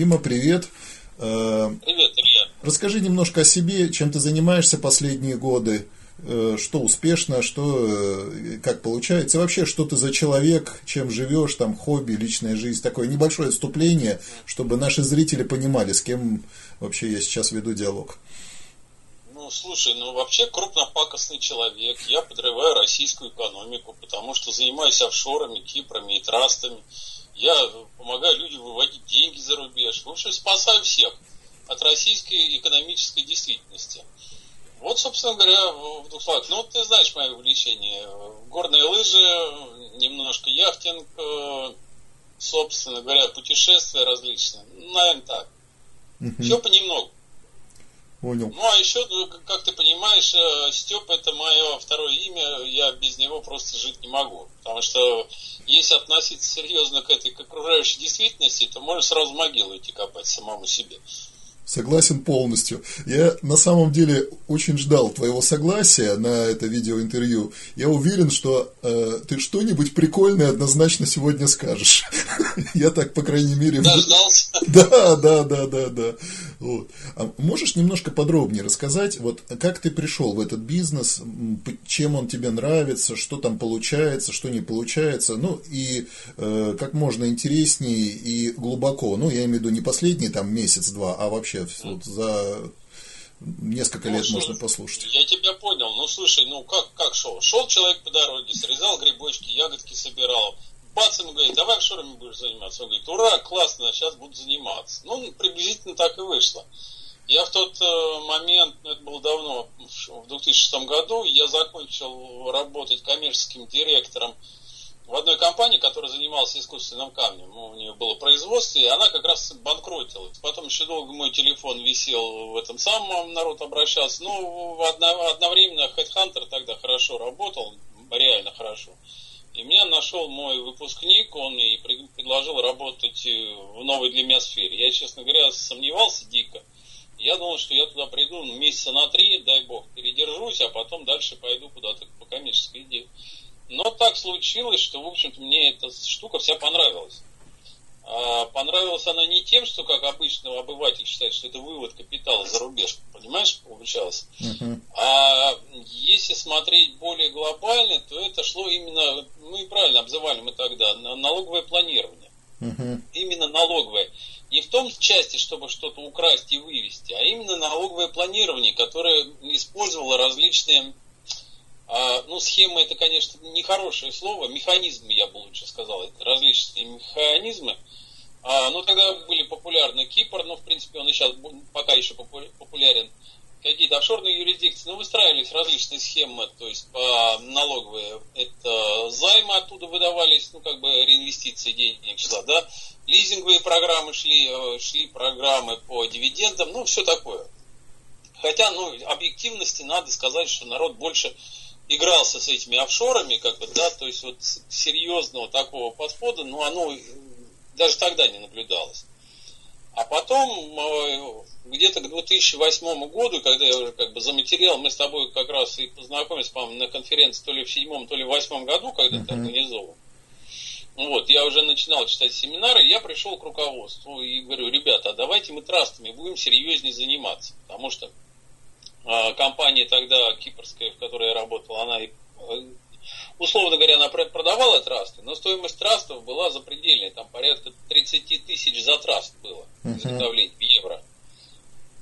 Дима, привет. Э, привет, Илья. Расскажи немножко о себе, чем ты занимаешься последние годы, э, что успешно, что э, как получается, и вообще, что ты за человек, чем живешь, там, хобби, личная жизнь, такое небольшое отступление, чтобы наши зрители понимали, с кем вообще я сейчас веду диалог. Ну, слушай, ну вообще крупнопакостный человек. Я подрываю российскую экономику, потому что занимаюсь офшорами, кипрами и трастами. Я помогаю людям выводить деньги за рубеж. В общем, спасаю всех от российской экономической действительности. Вот, собственно говоря, в двух словах. Ну, ты знаешь мое увлечение. Горные лыжи, немножко яхтинг, э, собственно говоря, путешествия различные. Наверное, так. Угу. Все понемногу. Понял. Ну, а еще, ну, как ты понимаешь, э, Степ это мое второе имя, я без него просто жить не могу. Потому что если относиться серьезно к этой к окружающей действительности, то можно сразу могилу идти копать самому себе. Согласен полностью. Я на самом деле очень ждал твоего согласия на это видеоинтервью. Я уверен, что э, ты что-нибудь прикольное однозначно сегодня скажешь. Я так, по крайней мере... Дождался? Да, да, да, да, да. Вот. А можешь немножко подробнее рассказать, вот как ты пришел в этот бизнес, чем он тебе нравится, что там получается, что не получается, ну и э, как можно интереснее и глубоко. Ну, я имею в виду не последний там месяц-два, а вообще вот за несколько ну, лет слушай, можно послушать. Я тебя понял. Ну, слушай, ну как, как шел? Шел человек по дороге, срезал грибочки, ягодки собирал. Бац, ему говорит, давай в шорами будешь заниматься. Он говорит, ура, классно, сейчас буду заниматься. Ну, приблизительно так и вышло. Я в тот э, момент, ну, это было давно, в 2006 году, я закончил работать коммерческим директором в одной компании, которая занималась искусственным камнем. У нее было производство, и она как раз банкротилась. Потом еще долго мой телефон висел в этом самом, народ обращался. Ну, одно, одновременно HeadHunter тогда хорошо работал, реально хорошо. И меня нашел мой выпускник, он и предложил работать в новой для меня сфере. Я, честно говоря, сомневался дико. Я думал, что я туда приду ну, месяца на три, дай бог, передержусь, а потом дальше пойду куда-то по коммерческой идее. Но так случилось, что, в общем-то, мне эта штука вся понравилась. А понравилась она не тем, что, как обычно, обыватель считает, что это вывод капитала за рубеж, понимаешь, получалось. Uh-huh. А если смотреть более глобально, то это шло именно, ну и правильно обзывали мы тогда, на налоговое планирование. Uh-huh. Именно налоговое. Не в том части, чтобы что-то украсть и вывести, а именно налоговое планирование, которое использовало различные а, ну, схема это, конечно, нехорошее слово, механизмы, я бы лучше сказал, это различные механизмы. А, ну, тогда были популярны Кипр, ну, в принципе, он и сейчас пока еще популярен. Какие-то офшорные юрисдикции, ну, выстраивались различные схемы, то есть налоговые, это займы оттуда выдавались, ну, как бы реинвестиции денег шла, да, лизинговые программы шли, э, шли программы по дивидендам, ну, все такое. Хотя, ну, объективности надо сказать, что народ больше игрался с этими офшорами, как бы, да, то есть вот серьезного такого подхода, ну, оно даже тогда не наблюдалось. А потом, э, где-то к 2008 году, когда я уже как бы заматериал, мы с тобой как раз и познакомились, по-моему, на конференции то ли в седьмом, то ли в восьмом году, когда uh-huh. ты организовал. Вот, я уже начинал читать семинары, я пришел к руководству и говорю, ребята, а давайте мы трастами будем серьезнее заниматься, потому что а, компания тогда кипрская, в которой я работал, она, э, условно говоря, она продавала трасты, но стоимость трастов была запредельная, там порядка 30 тысяч за траст было изготовление в евро.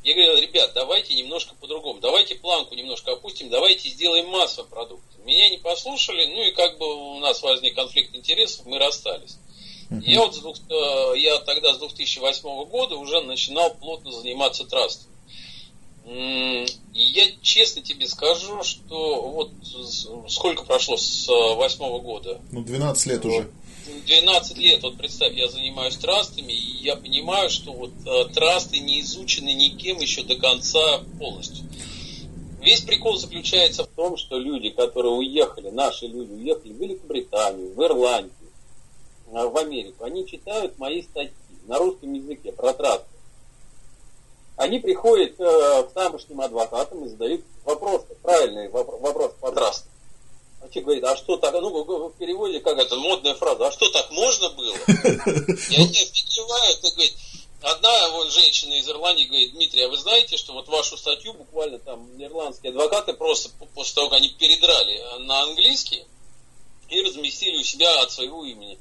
Я говорил, ребят, давайте немножко по-другому, давайте планку немножко опустим, давайте сделаем массовый продукт. Меня не послушали, ну и как бы у нас возник конфликт интересов, мы расстались. Uh-huh. Я вот с двух, э, я тогда с 2008 года уже начинал плотно заниматься трастом. Я честно тебе скажу, что вот сколько прошло с э, восьмого года? Ну, 12 лет уже. 12 лет, вот представь, я занимаюсь трастами, и я понимаю, что вот э, трасты не изучены никем еще до конца полностью. Весь прикол заключается в том, что люди, которые уехали, наши люди уехали в Великобританию, в Ирландию, э, в Америку, они читают мои статьи на русском языке про трасты они приходят э, к тамошним адвокатам и задают вопрос, правильный вопрос, вопрос по трасту. А человек говорит, а что так, ну, в переводе как это, модная фраза, а что так можно было? И они офигевают и говорят, одна вон, женщина из Ирландии говорит, Дмитрий, а вы знаете, что вот вашу статью буквально там ирландские адвокаты просто после того, как они передрали на английский и разместили у себя от своего имени.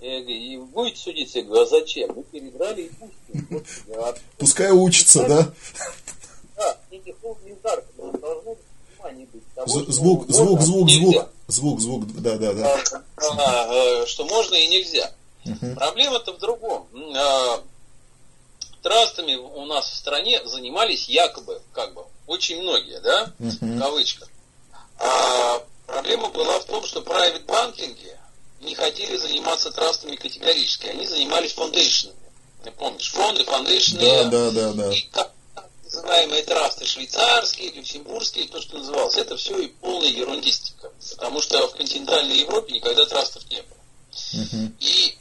Говорю, и будете судиться? Я говорю, а зачем? Мы передрали и. Вот, Пускай учится, да? Да, книги Холдинг Дарк, должно внимание быть. Того, звук, звук, звук, звук, звук, звук, да, да, да. А, что можно и нельзя. Угу. Проблема-то в другом. А, трастами у нас в стране занимались якобы, как бы, очень многие, да, угу. в кавычках. А проблема была в том, что private банкинги не хотели заниматься трастами категорически, они занимались фондейшнами. Помнишь, фонды, фондейшны. Да, да, да, да. И как называемые трасты швейцарские, люксембургские, то, что называлось, это все и полная ерундистика. Потому что в континентальной Европе никогда трастов не было. Угу. И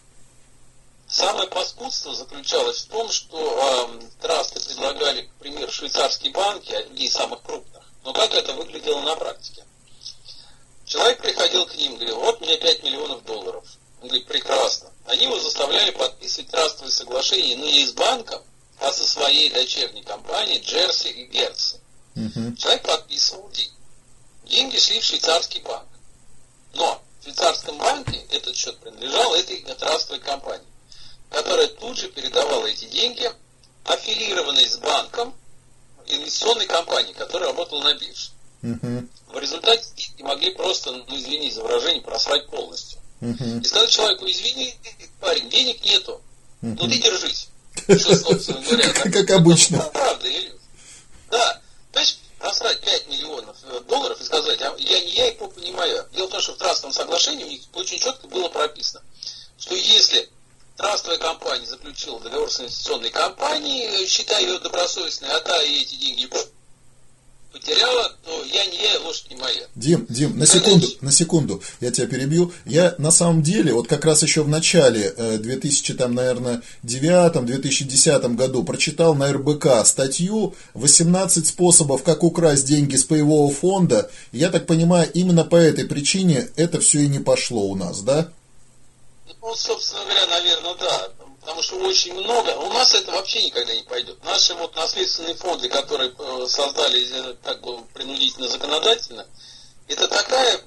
Самое паскудство заключалось в том, что э, трасты предлагали, к примеру, швейцарские банки, одни из самых крупных. Но как это выглядело на практике? Человек приходил к ним, говорил, вот мне 5 миллионов долларов. Он говорит, прекрасно. Они его заставляли подписывать трастовые соглашения, но не с банком, а со своей дочерней компанией Джерси и Герци. Угу. Человек подписывал деньги. Деньги шли в швейцарский банк. Но в швейцарском банке этот счет принадлежал этой трастовой компании которая тут же передавала эти деньги, аффилированной с банком инвестиционной компании, которая работала на бирже. Uh-huh. В результате деньги могли просто, ну извини за выражение, просрать полностью. Uh-huh. И сказать человеку, извини, парень, денег нету, uh-huh. ну ты держись. Что, собственно говоря, как обычно. Правда, Да. То есть просрать 5 миллионов э, долларов и сказать, а я не я их понимаю. Дело в том, что в трастовом соглашении у них очень четко было прописано, что если Трастовая компания заключила договор с инвестиционной компанией, считая ее добросовестной, а та и эти деньги потеряла, то я не я, лошадь не моя. Дим, Дим, на секунду, на секунду, я тебя перебью. Я на самом деле, вот как раз еще в начале 2000, э, там, наверное, 2009-2010 году прочитал на РБК статью «18 способов, как украсть деньги с паевого фонда». Я так понимаю, именно по этой причине это все и не пошло у нас, да? Ну, собственно говоря, наверное, да. Потому что очень много. У нас это вообще никогда не пойдет. Наши вот наследственные фонды, которые э, создали э, как бы принудительно законодательно, это такая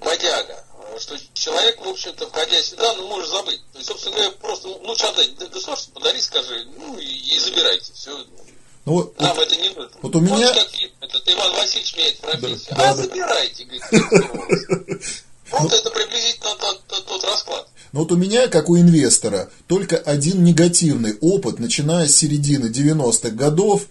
бодяга, что человек, в общем-то, входя сюда, ну, может забыть. То есть, собственно говоря, просто лучше отдать государству, подари, скажи, ну, и, и забирайте. Все. Ну, вот, Нам вот, это не нужно. Вот у меня... как фильм, этот Иван Васильевич меняет профессию. Да, а, да, забирайте, говорит. Вот ну, это приблизительно тот, тот, тот расклад. Но вот у меня, как у инвестора, только один негативный опыт, начиная с середины 90-х годов,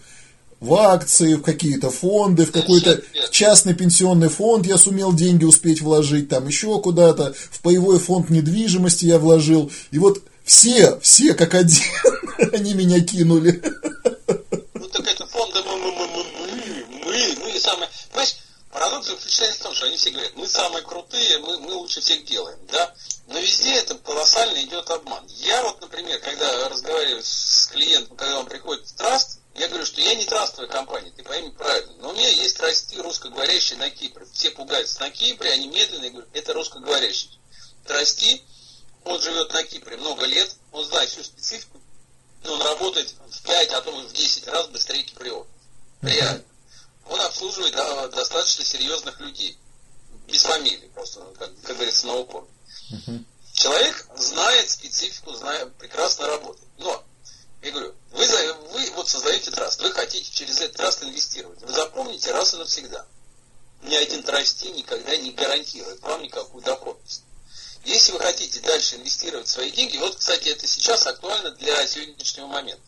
в акции, в какие-то фонды, в какой-то частный пенсионный фонд я сумел деньги успеть вложить, там еще куда-то, в паевой фонд недвижимости я вложил. И вот все, все как один, они меня кинули. Ну так это фонды мы, мы, мы, мы, мы, мы, мы самые... Понимаешь, Парадокс заключается в том, что они все говорят, мы самые крутые, мы, мы лучше всех делаем, да? Но везде это колоссально идет обман. Я вот, например, когда разговариваю с клиентом, когда он приходит в траст, я говорю, что я не трастовая компания, ты пойми правильно. Но у меня есть трасти русскоговорящие на Кипре. Все пугаются на Кипре, они медленно, я говорю, это русскоговорящий. Трасти, он живет на Кипре много лет, он знает всю специфику, но он работает в 5, а то в 10 раз быстрее киприот. Реально он обслуживает да, достаточно серьезных людей. Без фамилии, просто, как, как говорится, на упор. Uh-huh. Человек знает специфику, знает, прекрасно работает. Но, я говорю, вы, вы вот создаете траст, вы хотите через этот траст инвестировать. Вы запомните раз и навсегда. Ни один трасти никогда не гарантирует вам никакую доходность. Если вы хотите дальше инвестировать свои деньги, вот, кстати, это сейчас актуально для сегодняшнего момента.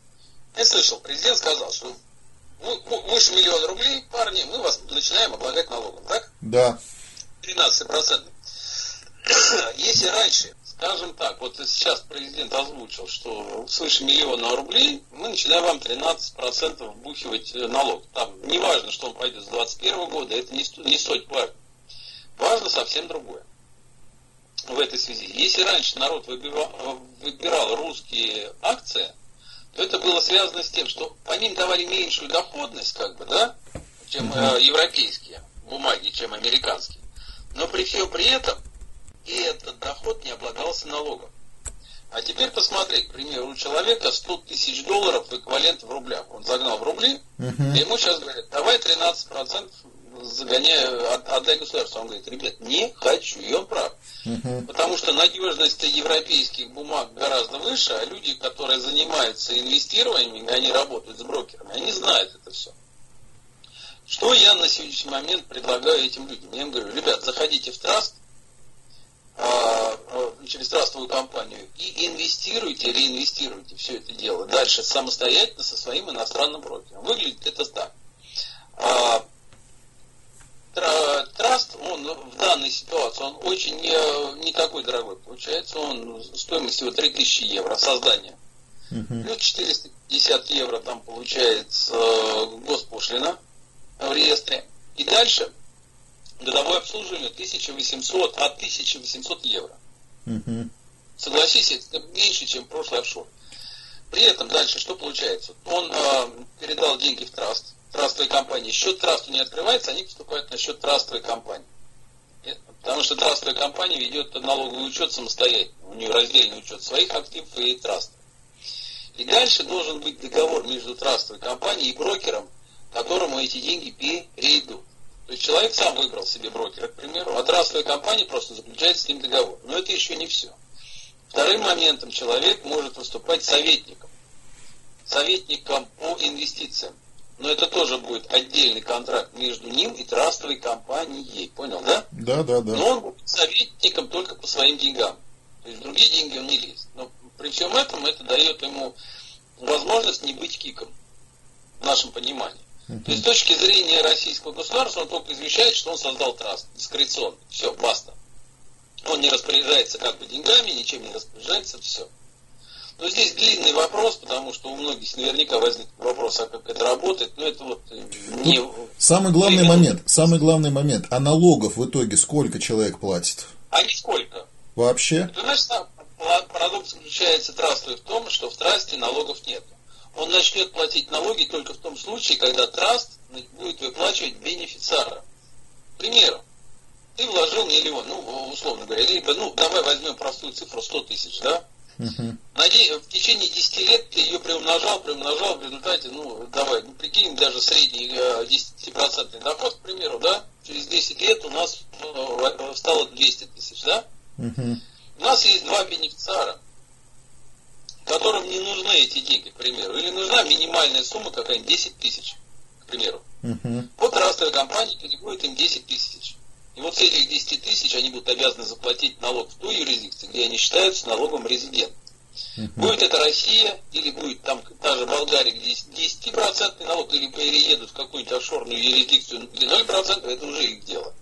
Я слышал, президент сказал, что ну, выше миллиона рублей, парни, мы вас начинаем облагать налогом, так? Да. 13%. Если раньше, скажем так, вот сейчас президент озвучил, что свыше миллиона рублей мы начинаем вам 13% вбухивать э, налог. Там не важно, что он пойдет с 2021 года, это не, не суть важно. Важно совсем другое в этой связи. Если раньше народ выбирал, выбирал русские акции, это было связано с тем, что по ним давали меньшую доходность, как бы, да, чем э, европейские бумаги, чем американские. Но при всем при этом и этот доход не облагался налогом. А теперь посмотри, к примеру, у человека 100 тысяч долларов эквивалент в рублях. Он загнал в рубли, uh-huh. и ему сейчас говорят, давай 13% загоняй, отдай государству. Он говорит, ребят, не хочу, и он прав. Потому что надежность европейских бумаг гораздо выше, а люди, которые занимаются инвестированием, они работают с брокерами, они знают это все. Что я на сегодняшний момент предлагаю этим людям? Я им говорю, ребят, заходите в траст, а, а, через трастовую компанию и инвестируйте, реинвестируйте все это дело дальше самостоятельно со своим иностранным брокером. Выглядит это так. Траст, он в данной ситуации, он очень не, не такой дорогой получается, он стоимость его 3000 евро создание. Uh-huh. Плюс 450 евро там получается э, госпошлина в реестре. И дальше годовое обслуживание 1800 от 1800 евро. Угу. Согласись, это меньше, чем прошлый офшор. При этом дальше что получается? Он э, передал деньги в траст, трастовой компании. Счет трасту не открывается, они поступают на счет трастовой компании. Потому что трастовая компания ведет налоговый учет самостоятельно. У нее раздельный учет своих активов и траста. И дальше должен быть договор между трастовой компанией и брокером, которому эти деньги перейдут. То есть человек сам выбрал себе брокера, к примеру, а трастовая компания просто заключает с ним договор. Но это еще не все. Вторым моментом человек может выступать советником. Советником по инвестициям. Но это тоже будет отдельный контракт между ним и трастовой компанией. Понял, да? Да, да, да. Но он будет советником только по своим деньгам. То есть другие деньги он не лезет. Но при всем этом это дает ему возможность не быть киком в нашем понимании. То есть с точки зрения российского государства он только извещает, что он создал траст дискреционно. Все, баста. Он не распоряжается как бы деньгами, ничем не распоряжается, все. Но здесь длинный вопрос, потому что у многих наверняка возник вопрос, а как это работает, но это вот э, не... Самый главный временно... момент, самый главный момент, а налогов в итоге сколько человек платит? А нисколько. Вообще? Ты знаешь, парадокс заключается трастовый в том, что в трасте налогов нет он начнет платить налоги только в том случае, когда траст будет выплачивать бенефициара. К примеру, ты вложил миллион, ну, условно говоря, либо, ну, давай возьмем простую цифру 100 тысяч, да? Uh-huh. В течение 10 лет ты ее приумножал, приумножал, в результате, ну, давай, ну, прикинь, даже средний 10% э, доход, к примеру, да, через 10 лет у нас э, стало 200 тысяч, да? Uh-huh. У нас есть два бенефициара которым не нужны эти деньги, к примеру, или нужна минимальная сумма какая-нибудь 10 тысяч, к примеру. Uh-huh. Вот трастовая компания переводит им 10 тысяч. И вот с этих 10 тысяч они будут обязаны заплатить налог в ту юрисдикцию, где они считаются налогом резидент. Uh-huh. Будет это Россия, или будет там даже Болгария, где 10% налог, или переедут в какую-нибудь офшорную юрисдикцию, где 0%, это уже их дело.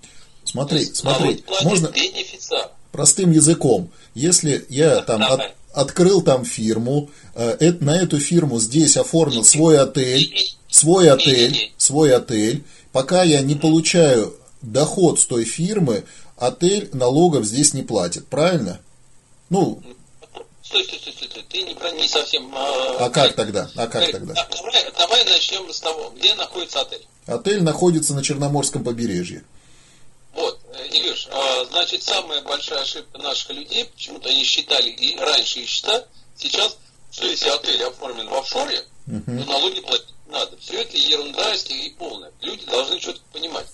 Смотри, смотри, можно бенефициар. простым языком. Если я там от, открыл там фирму, э, на эту фирму здесь оформил свой отель, свой отель, свой отель. Пока я не получаю доход с той фирмы, отель налогов здесь не платит, правильно? Ну. Стой, стой, стой, стой, ты не, не совсем. А, а как тогда? А как давай, тогда? Давай, давай начнем с того, где находится отель. Отель находится на Черноморском побережье. Вот, э, Илюш, а, значит, самая большая ошибка наших людей, почему-то они считали, и раньше и считают, сейчас, что если отель оформлен в офшоре, uh-huh. то налоги платить надо. Все это ерунда и полная. Люди должны четко понимать,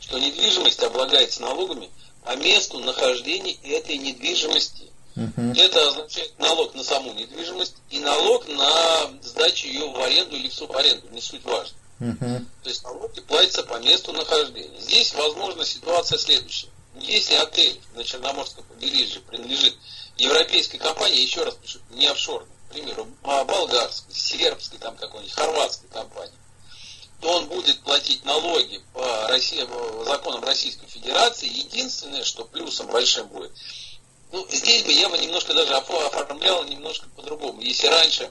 что недвижимость облагается налогами по месту нахождения этой недвижимости. Uh-huh. Это означает налог на саму недвижимость и налог на сдачу ее в аренду или в субаренду, не суть важно. Угу. То есть налоги платятся по месту нахождения. Здесь, возможно, ситуация следующая. Если отель на Черноморском побережье принадлежит европейской компании, еще раз пишу, не офшорной, к примеру, а болгарской, сербской, там какой-нибудь, хорватской компании, то он будет платить налоги по России, законам Российской Федерации. Единственное, что плюсом большим будет, ну, здесь бы я бы немножко даже оформлял немножко по-другому. Если раньше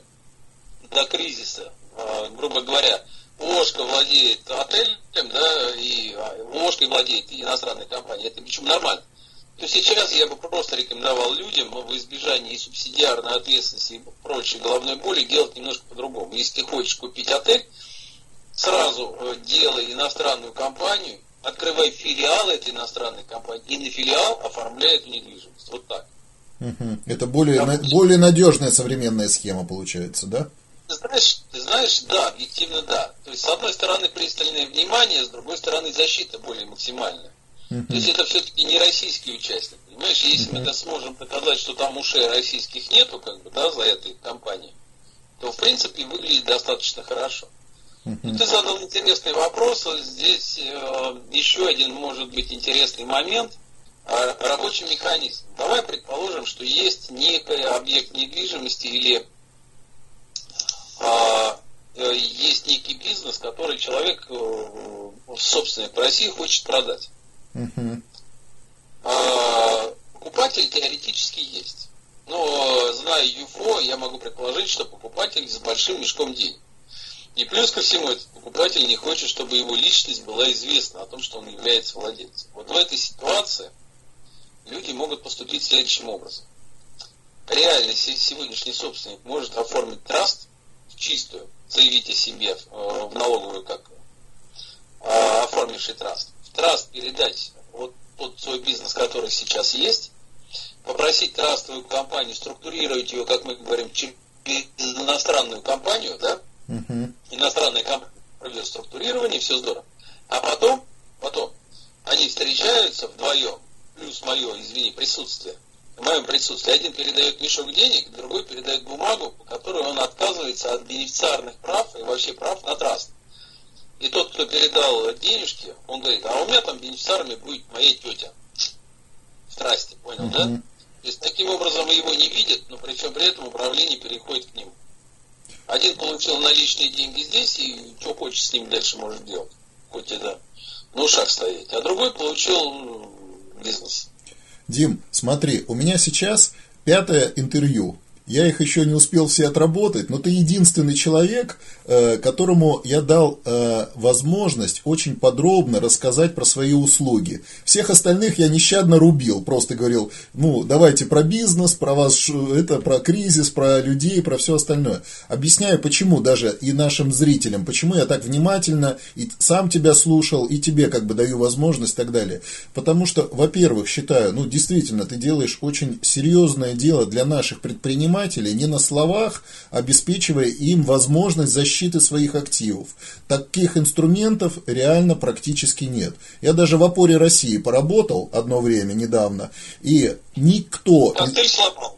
до кризиса, а, грубо говоря, ОШКО владеет отелем, да, и а, ОШКой владеет иностранная компания. Это причем нормально. То сейчас я бы просто рекомендовал людям в избежании субсидиарной ответственности и прочей головной боли делать немножко по-другому. Если ты хочешь купить отель, сразу э, делай иностранную компанию, открывай филиал этой иностранной компании и на филиал оформляй эту недвижимость. Вот так. Угу. Это более, на, более надежная современная схема получается, да? Ты знаешь, ты знаешь, да, объективно да. То есть, с одной стороны, пристальное внимание, с другой стороны, защита более максимальная. Uh-huh. То есть это все-таки не российский участник. Понимаешь, если uh-huh. мы сможем показать, что там ушей российских нету, как бы, да, за этой компанией, то в принципе выглядит достаточно хорошо. Ты задал интересный вопрос. Здесь э, еще один может быть интересный момент – а, рабочий механизм. Давай предположим, что есть некий объект недвижимости или а, э, есть некий бизнес, который человек э, в собственной в России хочет продать. А, покупатель теоретически есть. Но зная ЮФО, я могу предположить, что покупатель с большим мешком денег. И плюс ко всему, этот покупатель не хочет, чтобы его личность была известна о том, что он является владельцем. Вот в этой ситуации – люди могут поступить следующим образом. Реальный сегодняшний собственник может оформить траст в чистую, заявить о себе э, в налоговую как э, оформивший траст. В траст передать вот тот свой бизнес, который сейчас есть, попросить трастовую компанию структурировать его, как мы говорим, через иностранную компанию, да? Uh-huh. Иностранная компания проведет структурирование, все здорово. А потом, потом они встречаются вдвоем плюс мое, извини, присутствие, в моем присутствии, один передает мешок денег, другой передает бумагу, по которой он отказывается от бенефициарных прав и вообще прав на траст. И тот, кто передал денежки, он говорит, а у меня там бенефициарами будет моя тетя. В трасте, понял, uh-huh. да? То есть таким образом его не видят, но причем при этом управление переходит к нему. Один получил наличные деньги здесь, и что хочет с ним дальше может делать. Хоть это на ушах стоять. А другой получил бизнес. Дим, смотри, у меня сейчас пятое интервью я их еще не успел все отработать, но ты единственный человек, э, которому я дал э, возможность очень подробно рассказать про свои услуги. Всех остальных я нещадно рубил, просто говорил, ну, давайте про бизнес, про вас, это, про кризис, про людей, про все остальное. Объясняю, почему даже и нашим зрителям, почему я так внимательно и сам тебя слушал, и тебе как бы даю возможность и так далее. Потому что, во-первых, считаю, ну, действительно, ты делаешь очень серьезное дело для наших предпринимателей, предпринимателей не на словах, обеспечивая им возможность защиты своих активов. Таких инструментов реально практически нет. Я даже в опоре России поработал одно время недавно, и никто... Ты сломал.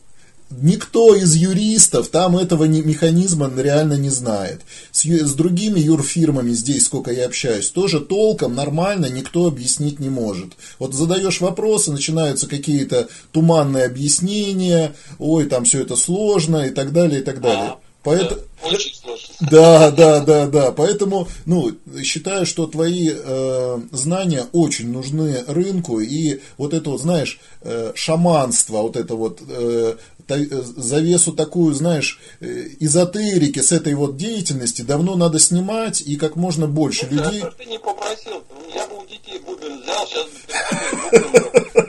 Никто из юристов там этого не, механизма реально не знает. С, с другими юрфирмами здесь, сколько я общаюсь, тоже толком нормально никто объяснить не может. Вот задаешь вопросы, начинаются какие-то туманные объяснения, ой, там все это сложно и так далее, и так далее. Поэтому... Да, очень сложно. Да, да, да, да. Поэтому, ну, считаю, что твои э, знания очень нужны рынку. И вот это вот, знаешь, э, шаманство, вот это вот э, Э, завесу такую, знаешь, э, эзотерики с этой вот деятельности давно надо снимать и как можно больше ну, людей... ты не попросил, я бы у детей бубен взял, сейчас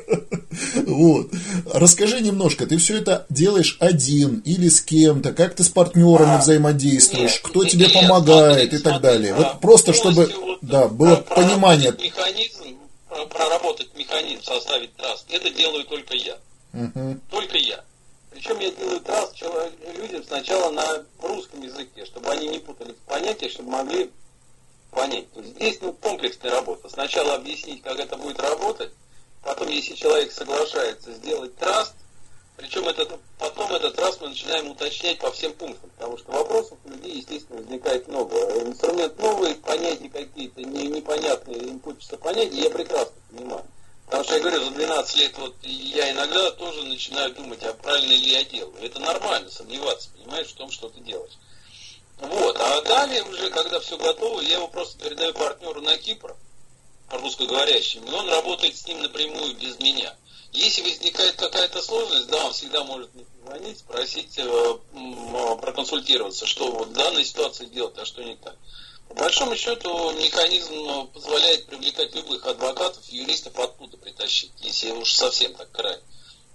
вот. Расскажи немножко, ты все это делаешь один или с кем-то, как ты с партнерами а, взаимодействуешь, нет, кто нет, тебе нет, помогает смотри, и так смотри, далее. Да, вот просто чтобы вот, да, было понимание. Механизм, проработать механизм, составить траст, это делаю только я. Угу. Только я. Причем я делаю трасс людям сначала на русском языке, чтобы они не путали понятия, чтобы могли понять. То есть здесь ну, комплексная работа. Сначала объяснить, как это будет работать, потом, если человек соглашается сделать траст, причем этот, потом этот траст мы начинаем уточнять по всем пунктам, потому что вопросов у людей, естественно, возникает много. Инструмент новый, понятия какие-то не, непонятные, им хочется понять, и я прекрасно понимаю. Потому что я говорю, за 12 лет вот я иногда тоже начинаю думать, а правильно ли я делаю. Это нормально, сомневаться, понимаешь, в том, что ты делаешь. Вот, а далее уже, когда все готово, я его просто передаю партнеру на Кипр, русскоговорящим, и он работает с ним напрямую без меня. Если возникает какая-то сложность, да, он всегда может звонить, спросить, э, проконсультироваться, что вот в данной ситуации делать, а что не так. По большому счету механизм позволяет привлекать любых адвокатов, юристов откуда притащить, если уж совсем так край.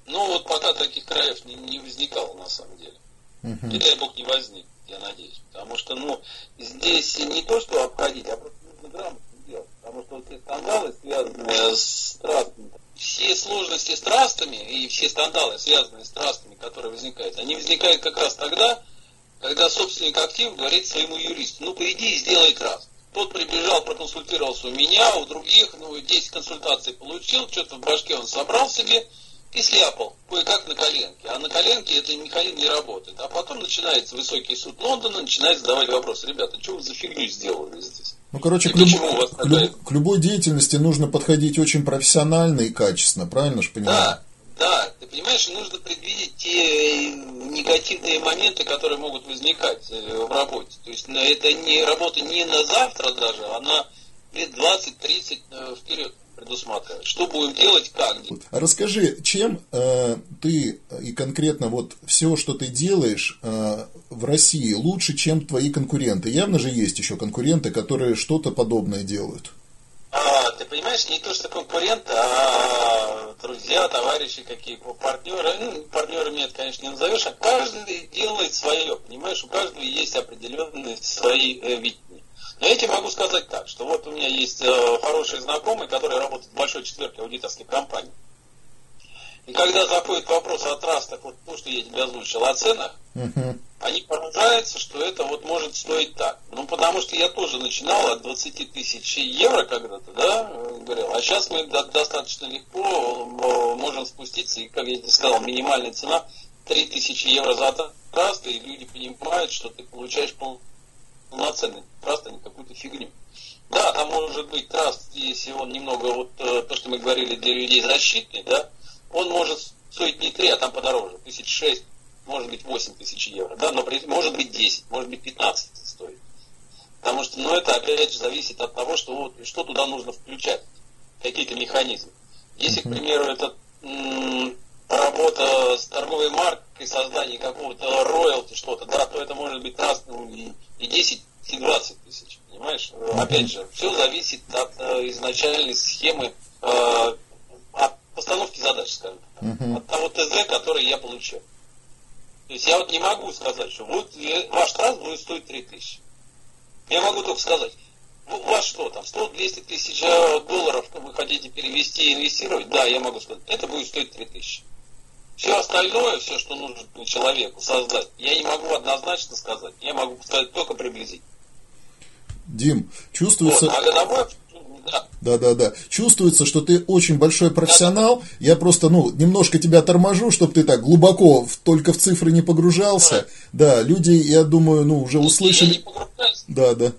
Но вот пока таких краев не, не возникало на самом деле. Uh-huh. И дай бог не возник, я надеюсь. Потому что, ну, здесь не то, что обходить, а просто нужно грамотно. Потому что эти скандалы, связанные с тратами, все сложности с трастами и все скандалы, связанные с трастами, которые возникают, они возникают как раз тогда, когда собственник актива говорит своему юристу, ну, приди и сделай траст. Тот прибежал, проконсультировался у меня, у других, ну, 10 консультаций получил, что-то в башке он собрал себе и сляпал, кое-как на коленке. А на коленке это механизм не работает. А потом начинается высокий суд Лондона, начинает задавать вопросы. Ребята, что вы за фигню сделали здесь? Ну, короче, к, люб... к, люб... к любой деятельности нужно подходить очень профессионально и качественно, правильно же понимаю? Да, да, ты понимаешь, нужно предвидеть те негативные моменты, которые могут возникать э, в работе. То есть это не работа не на завтра даже, а на лет 20-30 э, вперед предусматривать. Что будем делать, как делать. Расскажи, чем э, ты и конкретно вот все, что ты делаешь э, в России, лучше, чем твои конкуренты? Явно же есть еще конкуренты, которые что-то подобное делают. А, ты понимаешь, не то, что конкуренты, а друзья, товарищи какие, партнеры. Ну, партнерами это, конечно, не назовешь, а каждый делает свое, понимаешь, у каждого есть определенные свои э, видения. Но я тебе могу сказать так, что вот у меня есть э, хороший знакомый, который работает в большой четверке аудиторской компании. И когда заходит вопрос о трастах, вот то, что я тебе озвучил, о ценах, uh-huh. Они поражаются, что это вот может стоить так. Ну, потому что я тоже начинал от 20 тысяч евро когда-то, да, говорил, а сейчас мы достаточно легко э, можем спуститься, и, как я тебе сказал, минимальная цена 3000 евро за траст, и люди понимают, что ты получаешь полноценный траст, а не какую-то фигню. Да, там может быть траст, если он немного, вот э, то, что мы говорили, для людей защитный, да, он может стоить не 3, а там подороже, тысяч шесть, может быть 8 тысяч евро, да, но при, может быть 10, может быть 15 стоит. Потому что, ну, это опять же зависит от того, что, вот, что туда нужно включать, какие-то механизмы. Если, к примеру, это м- работа с торговой маркой, создание какого-то роялти, что-то, да, то это может быть раз, ну, и, и 10, и 20 тысяч, понимаешь? Опять же, все зависит от э, изначальной схемы э, постановки задач, скажем так, от того ТЗ, который я получаю. То есть я вот не могу сказать, что вот ваш транс будет стоить 3000. Я могу только сказать, у вас что там, 100-200 тысяч э, долларов вы хотите перевести и инвестировать? Да, я могу сказать, это будет стоить 3000. Все остальное, все, что нужно человеку создать, я не могу однозначно сказать. Я могу сказать только приблизительно. Дим, чувствуется... Вот, а годовой да, да, да. Чувствуется, что ты очень большой профессионал. Я просто, ну, немножко тебя торможу, чтобы ты так глубоко в, только в цифры не погружался. Да, люди, я думаю, ну, уже услышали. Да, да.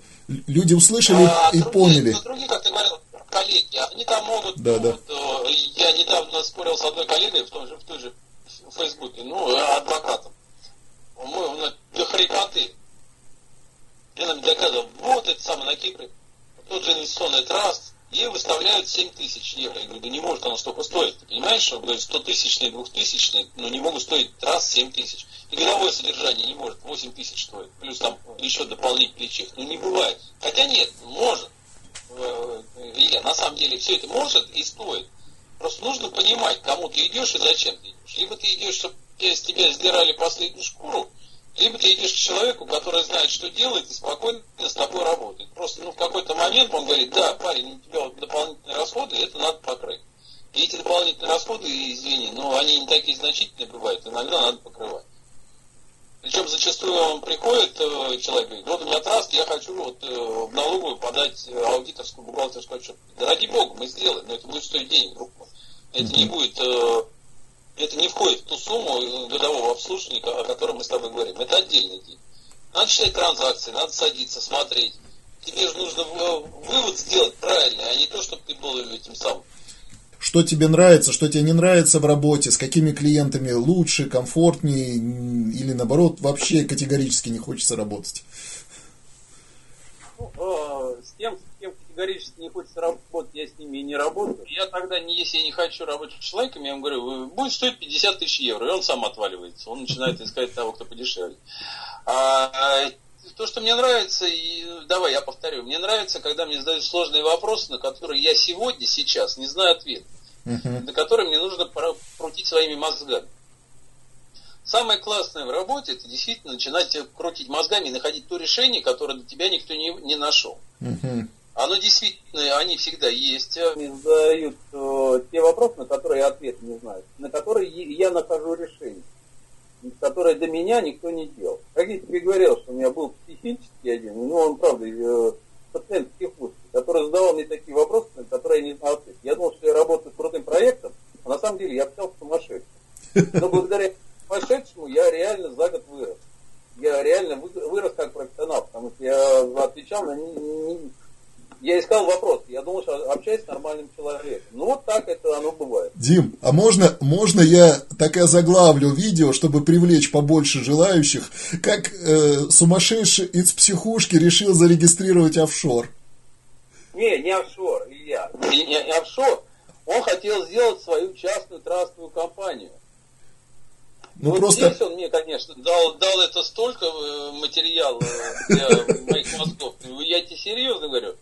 Люди услышали а, и другие, поняли. Другие, как ты говорил, коллеги, они там могут, да, да. Вот, я недавно спорил с одной коллегой в том же, в той же в Фейсбуке, ну, адвокатом. Он до хрипоты. Я нам доказывал, вот это самое на Кипре, тот же инвестиционный траст, и выставляют 7 тысяч евро. Я говорю, да не может оно столько стоить. Ты понимаешь, что 100 тысячные, 2 тысячные, ну не могут стоить раз 7 тысяч. И годовое содержание не может 8 тысяч стоить. Плюс там еще дополнительный чек. Ну не бывает. Хотя нет, может. Э, Илья, на самом деле все это может и стоит. Просто нужно понимать, кому ты идешь и зачем ты идешь. Либо ты идешь, чтобы из тебя сдирали последнюю шкуру, либо ты идешь к человеку, который знает, что делает, и спокойно с тобой работает. Просто ну, в какой-то момент он говорит, да, парень, у тебя вот дополнительные расходы, это надо покрыть. И эти дополнительные расходы, извини, но они не такие значительные бывают, иногда надо покрывать. Причем зачастую он приходит, э, человек говорит, вот у меня траст, я хочу вот э, в налоговую подать аудиторскую бухгалтерскую отчет. Да ради бога, мы сделаем, но это будет стоить денег, друг мой. Это не будет э, это не входит в ту сумму годового обслуживания, о котором мы с тобой говорим. Это отдельный день. Надо считать транзакции, надо садиться, смотреть. Тебе же нужно вывод сделать правильный, а не то, чтобы ты был этим самым. Что тебе нравится, что тебе не нравится в работе, с какими клиентами лучше, комфортнее или наоборот вообще категорически не хочется работать? Ну, э, с тем, категорически не хочется работать, я с ними и не работаю. Я тогда, не, если я не хочу работать с человеком, я ему говорю, будет стоить 50 тысяч евро, и он сам отваливается. Он начинает искать того, кто подешевле. А, то, что мне нравится, и давай я повторю, мне нравится, когда мне задают сложные вопросы, на которые я сегодня, сейчас не знаю ответ, uh-huh. на которые мне нужно крутить своими мозгами. Самое классное в работе, это действительно начинать крутить мозгами и находить то решение, которое для тебя никто не, не нашел. Uh-huh. Оно действительно, они всегда есть. Они задают э, те вопросы, на которые я ответ не знаю, на которые я нахожу решение, которые до меня никто не делал. Как я тебе говорил, что у меня был психический один, ну он, правда, э, пациент психушки, который задавал мне такие вопросы, на которые я не знал ответ. Я думал, что я работаю с крутым проектом, а на самом деле я общался с сумасшедшим. Но благодаря сумасшедшему я реально за год вырос. Я реально вырос как профессионал, потому что я отвечал на я искал вопрос. Я думал, что общаюсь с нормальным человеком. Ну, вот так это оно бывает. Дим, а можно, можно я так и озаглавлю видео, чтобы привлечь побольше желающих, как э, сумасшедший из психушки решил зарегистрировать офшор? Не, не офшор, Илья. Не, не, не офшор. Он хотел сделать свою частную трастовую компанию. Ну, вот просто... здесь он мне, конечно, дал, дал это столько э, материала для моих мозгов. Я тебе серьезно говорю.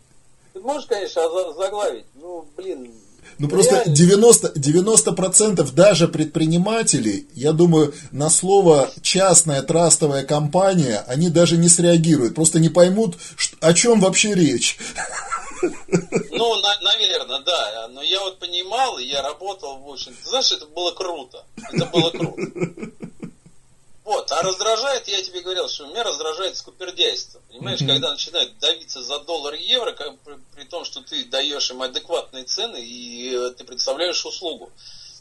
Ты можешь, конечно, заглавить, ну, блин, ну просто 90, 90% даже предпринимателей, я думаю, на слово частная трастовая компания, они даже не среагируют, просто не поймут, о чем вообще речь. Ну, на, наверное, да. Но я вот понимал, я работал, в общем, знаешь, это было круто. Это было круто. Вот, а раздражает, я тебе говорил, что меня раздражает скупердяйство. Понимаешь, mm-hmm. когда начинают давиться за доллар и евро, как, при, при том, что ты даешь им адекватные цены и э, ты представляешь услугу.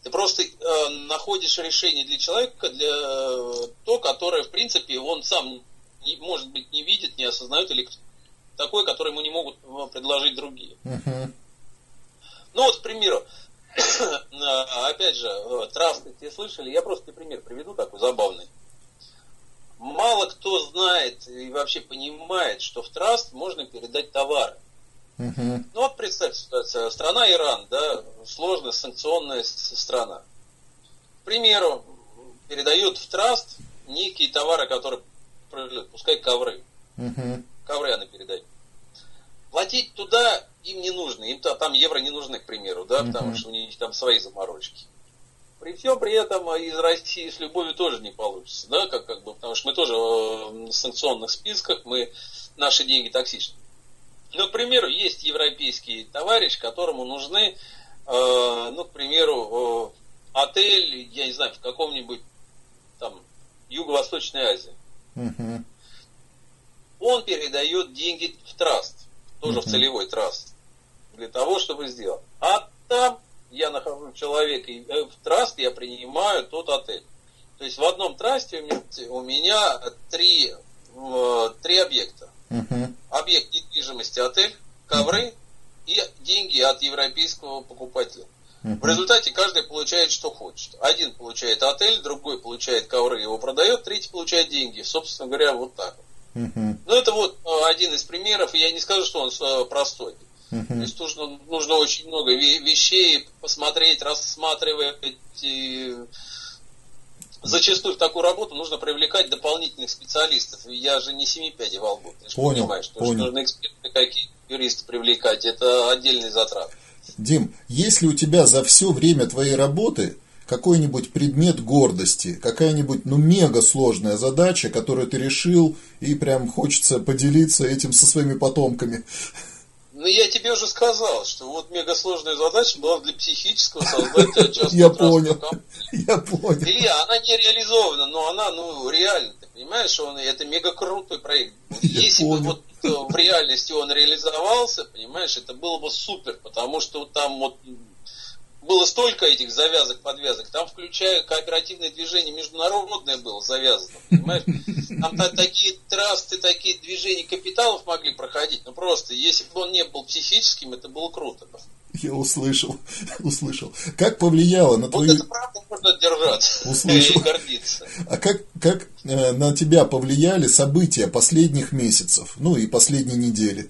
Ты просто э, находишь решение для человека, для э, то, которое, в принципе, он сам, не, может быть, не видит, не осознает, или такое, которое ему не могут э, предложить другие. Mm-hmm. Ну вот, к примеру, опять же, э, трасты, все слышали, я просто пример приведу такой забавный мало кто знает и вообще понимает, что в траст можно передать товары. Угу. Ну вот представь ситуацию. Страна Иран, да, сложная санкционная страна. К примеру, передают в траст некие товары, которые пускай ковры. Угу. Ковры она передает. Платить туда им не нужно, им там евро не нужны, к примеру, да, угу. потому что у них там свои заморочки. При всем при этом из России с любовью тоже не получится, да, как, как бы, потому что мы тоже в санкционных списках, мы, наши деньги токсичны. Ну, к примеру, есть европейский товарищ, которому нужны, э, ну, к примеру, э, отель, я не знаю, в каком-нибудь там Юго-Восточной Азии. uh Он передает деньги в траст, тоже uh в целевой траст, для того, чтобы сделать. А там я нахожу человека, и э, в траст я принимаю тот отель. То есть в одном трасте у меня, у меня три, три объекта. Uh-huh. Объект недвижимости отель, ковры и деньги от европейского покупателя. Uh-huh. В результате каждый получает, что хочет. Один получает отель, другой получает ковры, его продает, третий получает деньги. Собственно говоря, вот так. Uh-huh. Ну, это вот э, один из примеров. Я не скажу, что он э, простой. Uh-huh. То есть нужно, нужно очень много вещей посмотреть, рассматривать. И зачастую в такую работу нужно привлекать дополнительных специалистов. Я же не семи пядей во лбу. Ты понял, понимаешь, понял. что нужно эксперты какие юристы привлекать. Это отдельный затрат. Дим, есть ли у тебя за все время твоей работы какой-нибудь предмет гордости, какая-нибудь, ну, мега сложная задача, которую ты решил, и прям хочется поделиться этим со своими потомками? Ну, я тебе уже сказал, что вот мегасложная задача была для психического создать частную Я понял. Я понял. Илья, она не реализована, но она, ну, реально, ты понимаешь, он, это мега крутой проект. Если бы вот э, в реальности он реализовался, понимаешь, это было бы супер, потому что там вот было столько этих завязок, подвязок, там, включая кооперативное движение международное было завязано, понимаешь? Там такие трасты, такие движения капиталов могли проходить, ну просто, если бы он не был психическим, это было круто. Я услышал, услышал. Как повлияло на твою... Вот это правда можно держать услышал. и гордиться. А как, как э, на тебя повлияли события последних месяцев, ну и последней недели?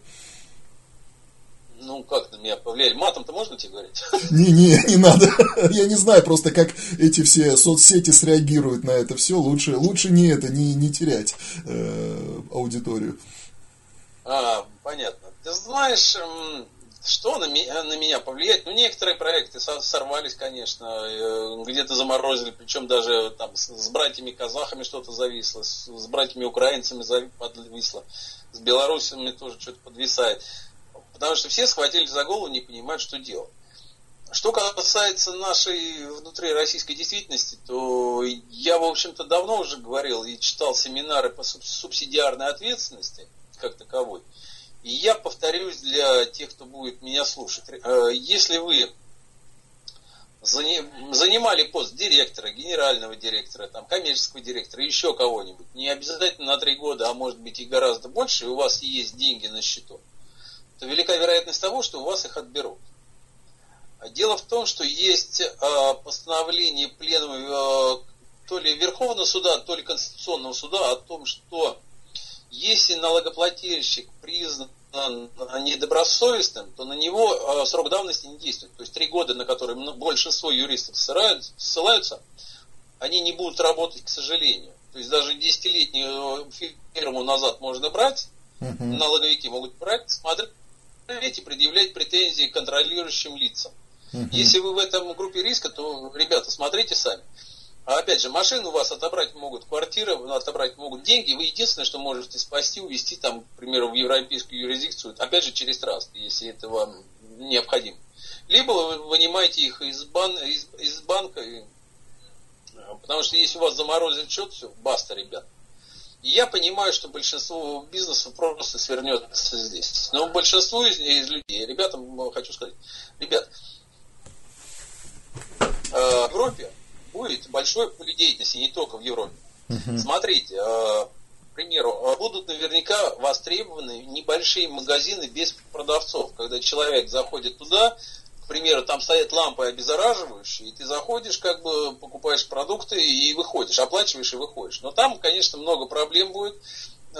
Ну, как на меня повлияли? Матом-то можно тебе говорить? Не-не, не надо. Я не знаю просто, как эти все соцсети среагируют на это все. Лучше, лучше не это, не, не терять э, аудиторию. А, понятно. Ты знаешь, что на меня, на меня повлияет? Ну, некоторые проекты сорвались, конечно, э, где-то заморозили, причем даже там с, с братьями казахами что-то зависло, с, с братьями украинцами зависло, с белорусами тоже что-то подвисает Потому что все схватили за голову, не понимают, что делать. Что касается нашей внутри российской действительности, то я, в общем-то, давно уже говорил и читал семинары по субсидиарной ответственности как таковой. И я повторюсь для тех, кто будет меня слушать. Э, если вы занимали пост директора, генерального директора, там, коммерческого директора, еще кого-нибудь, не обязательно на три года, а может быть и гораздо больше, и у вас есть деньги на счету, то велика вероятность того, что у вас их отберут. Дело в том, что есть э, постановление пленума э, то ли Верховного суда, то ли Конституционного суда о том, что если налогоплательщик признан недобросовестным, то на него э, срок давности не действует. То есть три года, на которые большинство юристов ссылаются, они не будут работать, к сожалению. То есть даже десятилетнюю фирму назад можно брать, налоговики могут брать, смотреть и предъявлять претензии контролирующим лицам. Uh-huh. Если вы в этом группе риска, то, ребята, смотрите сами. А опять же, машину у вас отобрать могут, квартиры отобрать могут, деньги. Вы единственное, что можете спасти, увезти там, к примеру, в европейскую юрисдикцию, опять же, через траст, если это вам необходимо. Либо вы вынимаете их из, бан, из, из банка, и, потому что если у вас заморозит счет, все, баста, ребят. И я понимаю, что большинство бизнесов просто свернется здесь. Но большинство из, из людей, ребятам хочу сказать, ребят, э, в Европе будет большое поле деятельности, не только в Европе. Uh-huh. Смотрите, э, к примеру, э, будут наверняка востребованы небольшие магазины без продавцов, когда человек заходит туда, к примеру, там стоят лампы обеззараживающие, и ты заходишь, как бы покупаешь продукты и выходишь, оплачиваешь и выходишь. Но там, конечно, много проблем будет,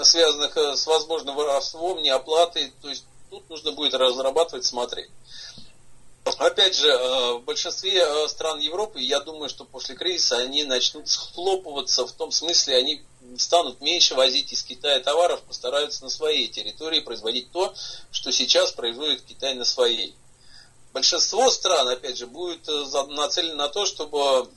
связанных э, с возможным воровством, неоплатой, то есть тут нужно будет разрабатывать, смотреть. Опять же, э, в большинстве э, стран Европы, я думаю, что после кризиса они начнут схлопываться, в том смысле, они станут меньше возить из Китая товаров, постараются на своей территории производить то, что сейчас производит Китай на своей. Большинство стран, опять же, будет э, нацелено на то, чтобы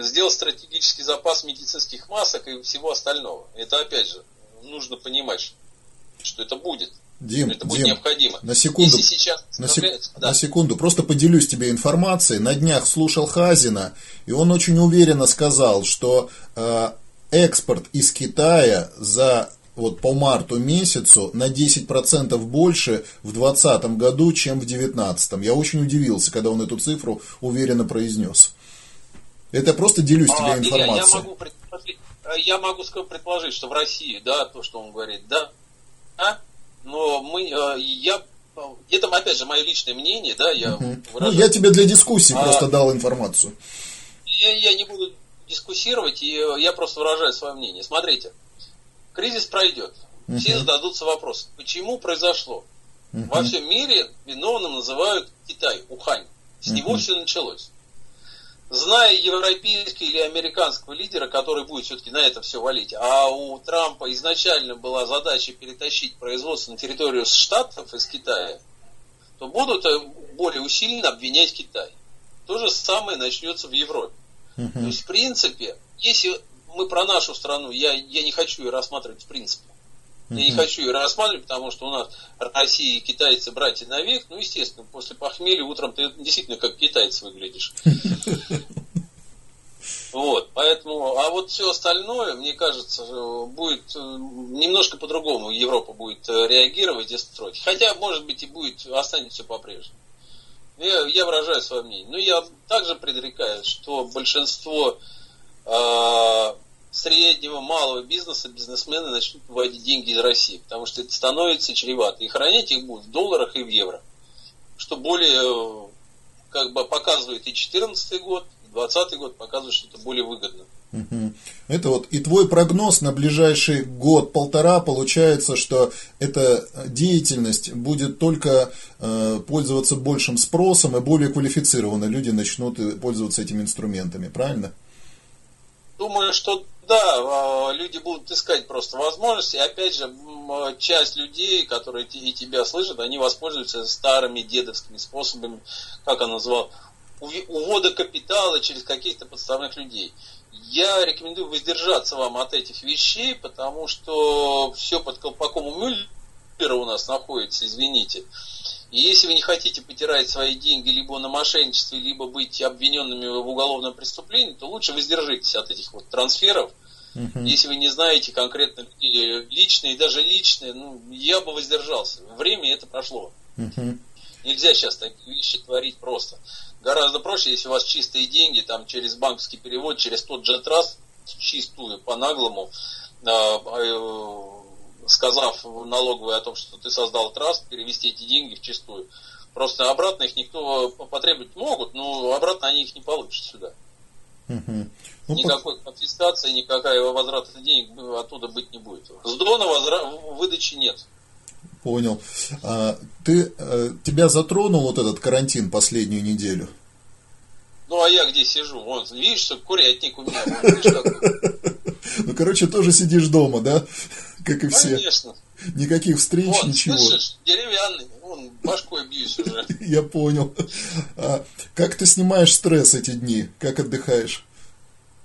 сделать стратегический запас медицинских масок и всего остального. Это, опять же, нужно понимать, что это будет. Дим, это будет Дим, необходимо. На секунду, сейчас на, сек, да. на секунду, просто поделюсь тебе информацией. На днях слушал Хазина, и он очень уверенно сказал, что э, экспорт из Китая за вот по марту месяцу на 10% больше в 2020 году, чем в 2019. Я очень удивился, когда он эту цифру уверенно произнес. Это просто делюсь а, тебе информацией. Я, я, могу предположить, я могу предположить, что в России, да, то, что он говорит, да, а? но мы, э, я, это опять же мое личное мнение, да, я угу. Ну, я тебе для дискуссии а, просто дал информацию. Я, я не буду дискуссировать, и я просто выражаю свое мнение. Смотрите, кризис пройдет, угу. все зададутся вопросом, почему произошло. Угу. Во всем мире виновным называют Китай, Ухань. С угу. него все началось зная европейского или американского лидера, который будет все-таки на это все валить, а у Трампа изначально была задача перетащить производство на территорию Штатов из Китая, то будут э, более усиленно обвинять Китай. То же самое начнется в Европе. Uh-huh. То есть, в принципе, если мы про нашу страну, я, я не хочу ее рассматривать в принципе. Я не хочу ее рассматривать, потому что у нас Россия и китайцы братья навек. Ну, естественно, после похмелья утром ты действительно как китаец выглядишь. Вот, поэтому, а вот все остальное, мне кажется, будет немножко по-другому Европа будет э, реагировать и строить. Хотя, может быть, и будет, останется все по-прежнему. Я, я выражаю свое мнение. Но я также предрекаю, что большинство э, среднего, малого бизнеса бизнесмены начнут выводить деньги из России, потому что это становится чревато. И хранить их будут в долларах и в евро. Что более, э, как бы показывает и 2014 год, и 2020 год, показывает, что это более выгодно. Это вот и твой прогноз на ближайший год-полтора получается, что эта деятельность будет только э, пользоваться большим спросом и более квалифицированно люди начнут пользоваться этими инструментами, правильно? Думаю, что да, а, люди будут искать просто возможности. Опять же, часть людей, которые и тебя слышат, они воспользуются старыми дедовскими способами, как он назвал, увода капитала через каких-то подставных людей. Я рекомендую воздержаться вам от этих вещей, потому что все под колпаком у у нас находится, извините. И если вы не хотите потирать свои деньги либо на мошенничестве, либо быть обвиненными в уголовном преступлении, то лучше воздержитесь от этих вот трансферов. Uh-huh. Если вы не знаете конкретно личные, даже личные, ну, я бы воздержался. Время это прошло. Uh-huh. Нельзя сейчас такие вещи творить просто. Гораздо проще, если у вас чистые деньги, там через банковский перевод, через тот же траст, чистую, по-наглому, а, а, сказав налоговой о том, что ты создал траст, перевести эти деньги в чистую. Просто обратно их никто потребовать могут, но обратно они их не получат сюда. Угу. Ну, Никакой по... конфискации, никакая возврата денег оттуда быть не будет. С дона возра... выдачи нет. Понял. А, ты, а, тебя затронул вот этот карантин последнюю неделю? Ну, а я где сижу? Вон, видишь, что курятник у меня. Вон, видишь, ну, короче, тоже сидишь дома, да? Как и все. Конечно. Никаких встреч, вот, ничего. Слышишь, деревянный, он башкой бьюсь уже. Я понял. А как ты снимаешь стресс эти дни? Как отдыхаешь?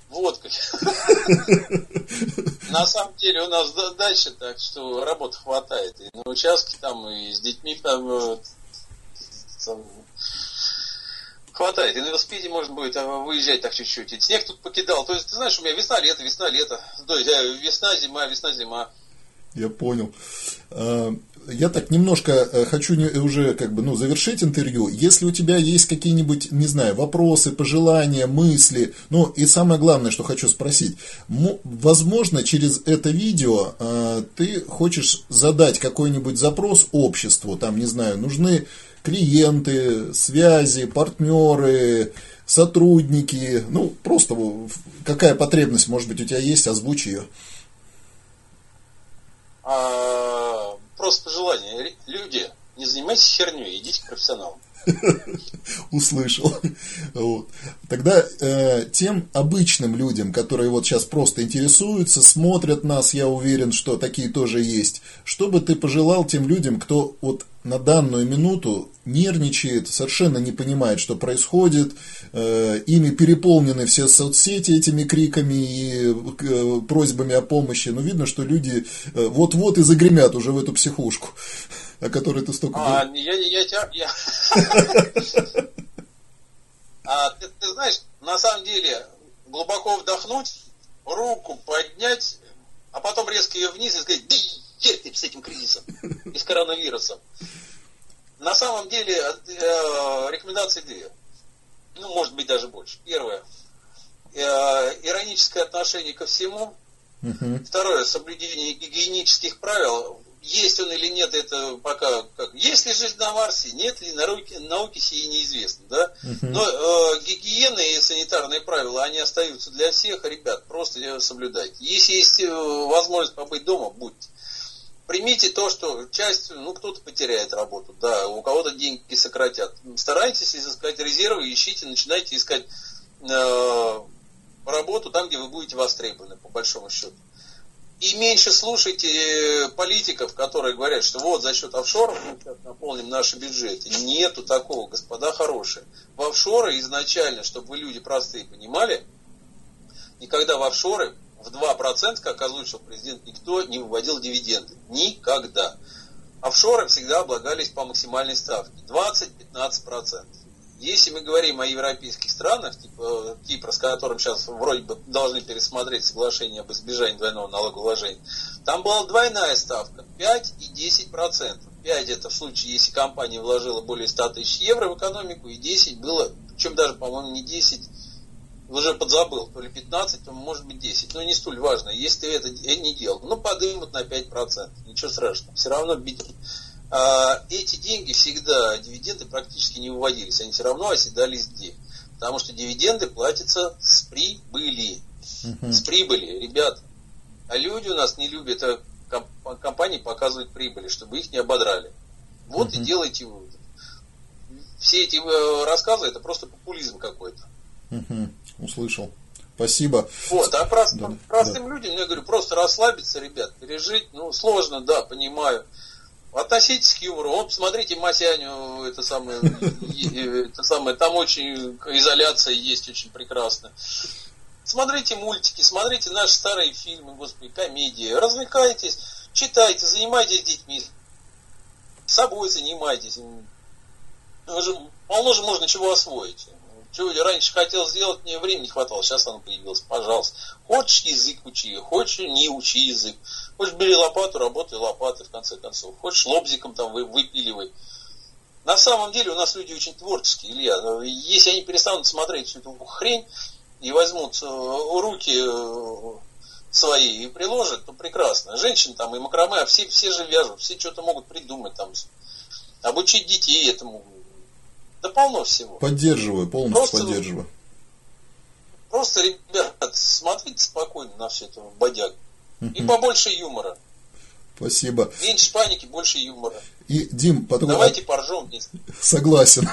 Водкой. На самом деле у нас дальше, так что работы хватает. И на участке там, и с детьми там, э, там хватает. И на велосипеде можно будет а, выезжать так чуть-чуть. И снег тут покидал. То есть, ты знаешь, у меня весна-лето, весна-лето. То есть, э, весна-зима, весна-зима. Я понял. А, я так немножко э, хочу уже как бы ну, завершить интервью. Если у тебя есть какие-нибудь, не знаю, вопросы, пожелания, мысли, ну и самое главное, что хочу спросить, возможно, через это видео э, ты хочешь задать какой-нибудь запрос обществу, там, не знаю, нужны клиенты, связи, партнеры, сотрудники, ну просто какая потребность, может быть, у тебя есть, озвучь ее. А, просто желание. Люди, не занимайтесь херней, идите к профессионалам. Услышал. Вот. Тогда э, тем обычным людям, которые вот сейчас просто интересуются, смотрят нас, я уверен, что такие тоже есть. Что бы ты пожелал тем людям, кто вот на данную минуту нервничает, совершенно не понимает, что происходит, э, ими переполнены все соцсети этими криками и э, просьбами о помощи, но видно, что люди э, вот-вот и загремят уже в эту психушку о которой ты столько... А, я, я, я, я... а, ты, ты знаешь, на самом деле, глубоко вдохнуть, руку поднять, а потом резко ее вниз и сказать, ты с этим кризисом и с коронавирусом. На самом деле, э, рекомендации две. Ну, может быть, даже больше. Первое. Э, ироническое отношение ко всему. Угу. Второе. Соблюдение гигиенических правил есть он или нет, это пока как. Есть ли жизнь на Марсе, нет ли науки, науки сие неизвестно, да. Но э, гигиена и санитарные правила, они остаются для всех, ребят, просто соблюдайте. Если есть э, возможность побыть дома, будьте. Примите то, что часть, ну, кто-то потеряет работу, да, у кого-то деньги сократят. Старайтесь изыскать резервы, ищите, начинайте искать э, работу там, где вы будете востребованы, по большому счету. И меньше слушайте э, политиков, которые говорят, что вот за счет офшоров мы сейчас наполним наши бюджеты. Нету такого, господа хорошие. В офшоры изначально, чтобы вы люди простые понимали, никогда в офшоры в 2%, как озвучил президент, никто не выводил дивиденды. Никогда. Офшоры всегда облагались по максимальной ставке. 20-15%. Если мы говорим о европейских странах, типа Кипра, с которым сейчас вроде бы должны пересмотреть соглашение об избежании двойного налогообложения, там была двойная ставка 5 и 10 процентов. 5 это в случае, если компания вложила более 100 тысяч евро в экономику, и 10 было, чем даже, по-моему, не 10, уже подзабыл, то ли 15, то может быть 10. Но не столь важно, если ты это не делал. Ну, подымут на 5%, ничего страшного. Все равно а эти деньги всегда, дивиденды практически не выводились, они все равно оседали здесь. Потому что дивиденды платятся с прибыли. Uh-huh. С прибыли, ребят. А люди у нас не любят, а компании показывают прибыли, чтобы их не ободрали. Вот uh-huh. и делайте выводы. Все эти э, рассказы это просто популизм какой-то. Uh-huh. Услышал. Спасибо. Вот, а простым, да, простым да. людям, я говорю, просто расслабиться, ребят, пережить, ну, сложно, да, понимаю. Относитесь к юмору. Вот посмотрите Масяню, это самое, это самое, там очень изоляция есть очень прекрасно. Смотрите мультики, смотрите наши старые фильмы, господи, комедии, развлекайтесь, читайте, занимайтесь с детьми, собой занимайтесь. Вы же, полно же можно чего освоить. Чего раньше хотел сделать, мне времени не хватало, сейчас оно появилось, пожалуйста. Хочешь язык учи, хочешь не учи язык. Хочешь бери лопату, работай лопатой, в конце концов. Хочешь лобзиком там выпиливай. На самом деле у нас люди очень творческие, Илья. Если они перестанут смотреть всю эту хрень и возьмут э, руки э, свои и приложат, то прекрасно. Женщины там и макраме, а все, все же вяжут, все что-то могут придумать там. Обучить детей этому. Да полно всего. Поддерживаю, полностью просто, поддерживаю. Просто, ребят, смотрите спокойно на все это бодяг. И побольше юмора. Спасибо. Меньше паники, больше юмора. И, Дим, потом... Давайте поржем вместе. Согласен.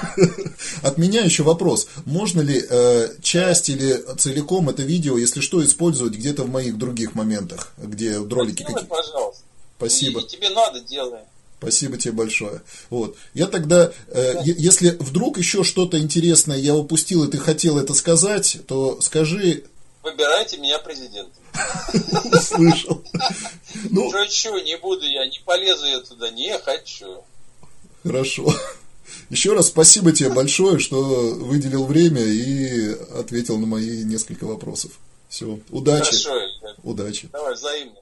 От меня еще вопрос. Можно ли э, часть или целиком это видео, если что, использовать где-то в моих других моментах, где ролики какие-то? пожалуйста. Спасибо. И, тебе надо, делай. Спасибо тебе большое. Вот. Я тогда, э, да. если вдруг еще что-то интересное я упустил, и ты хотел это сказать, то скажи. Выбирайте меня президентом. Слышал. Ну, что, не буду я, не полезу я туда, не хочу. Хорошо. Еще раз спасибо тебе большое, что выделил время и ответил на мои несколько вопросов. Все, удачи. Хорошо. Удачи. Давай, взаимно.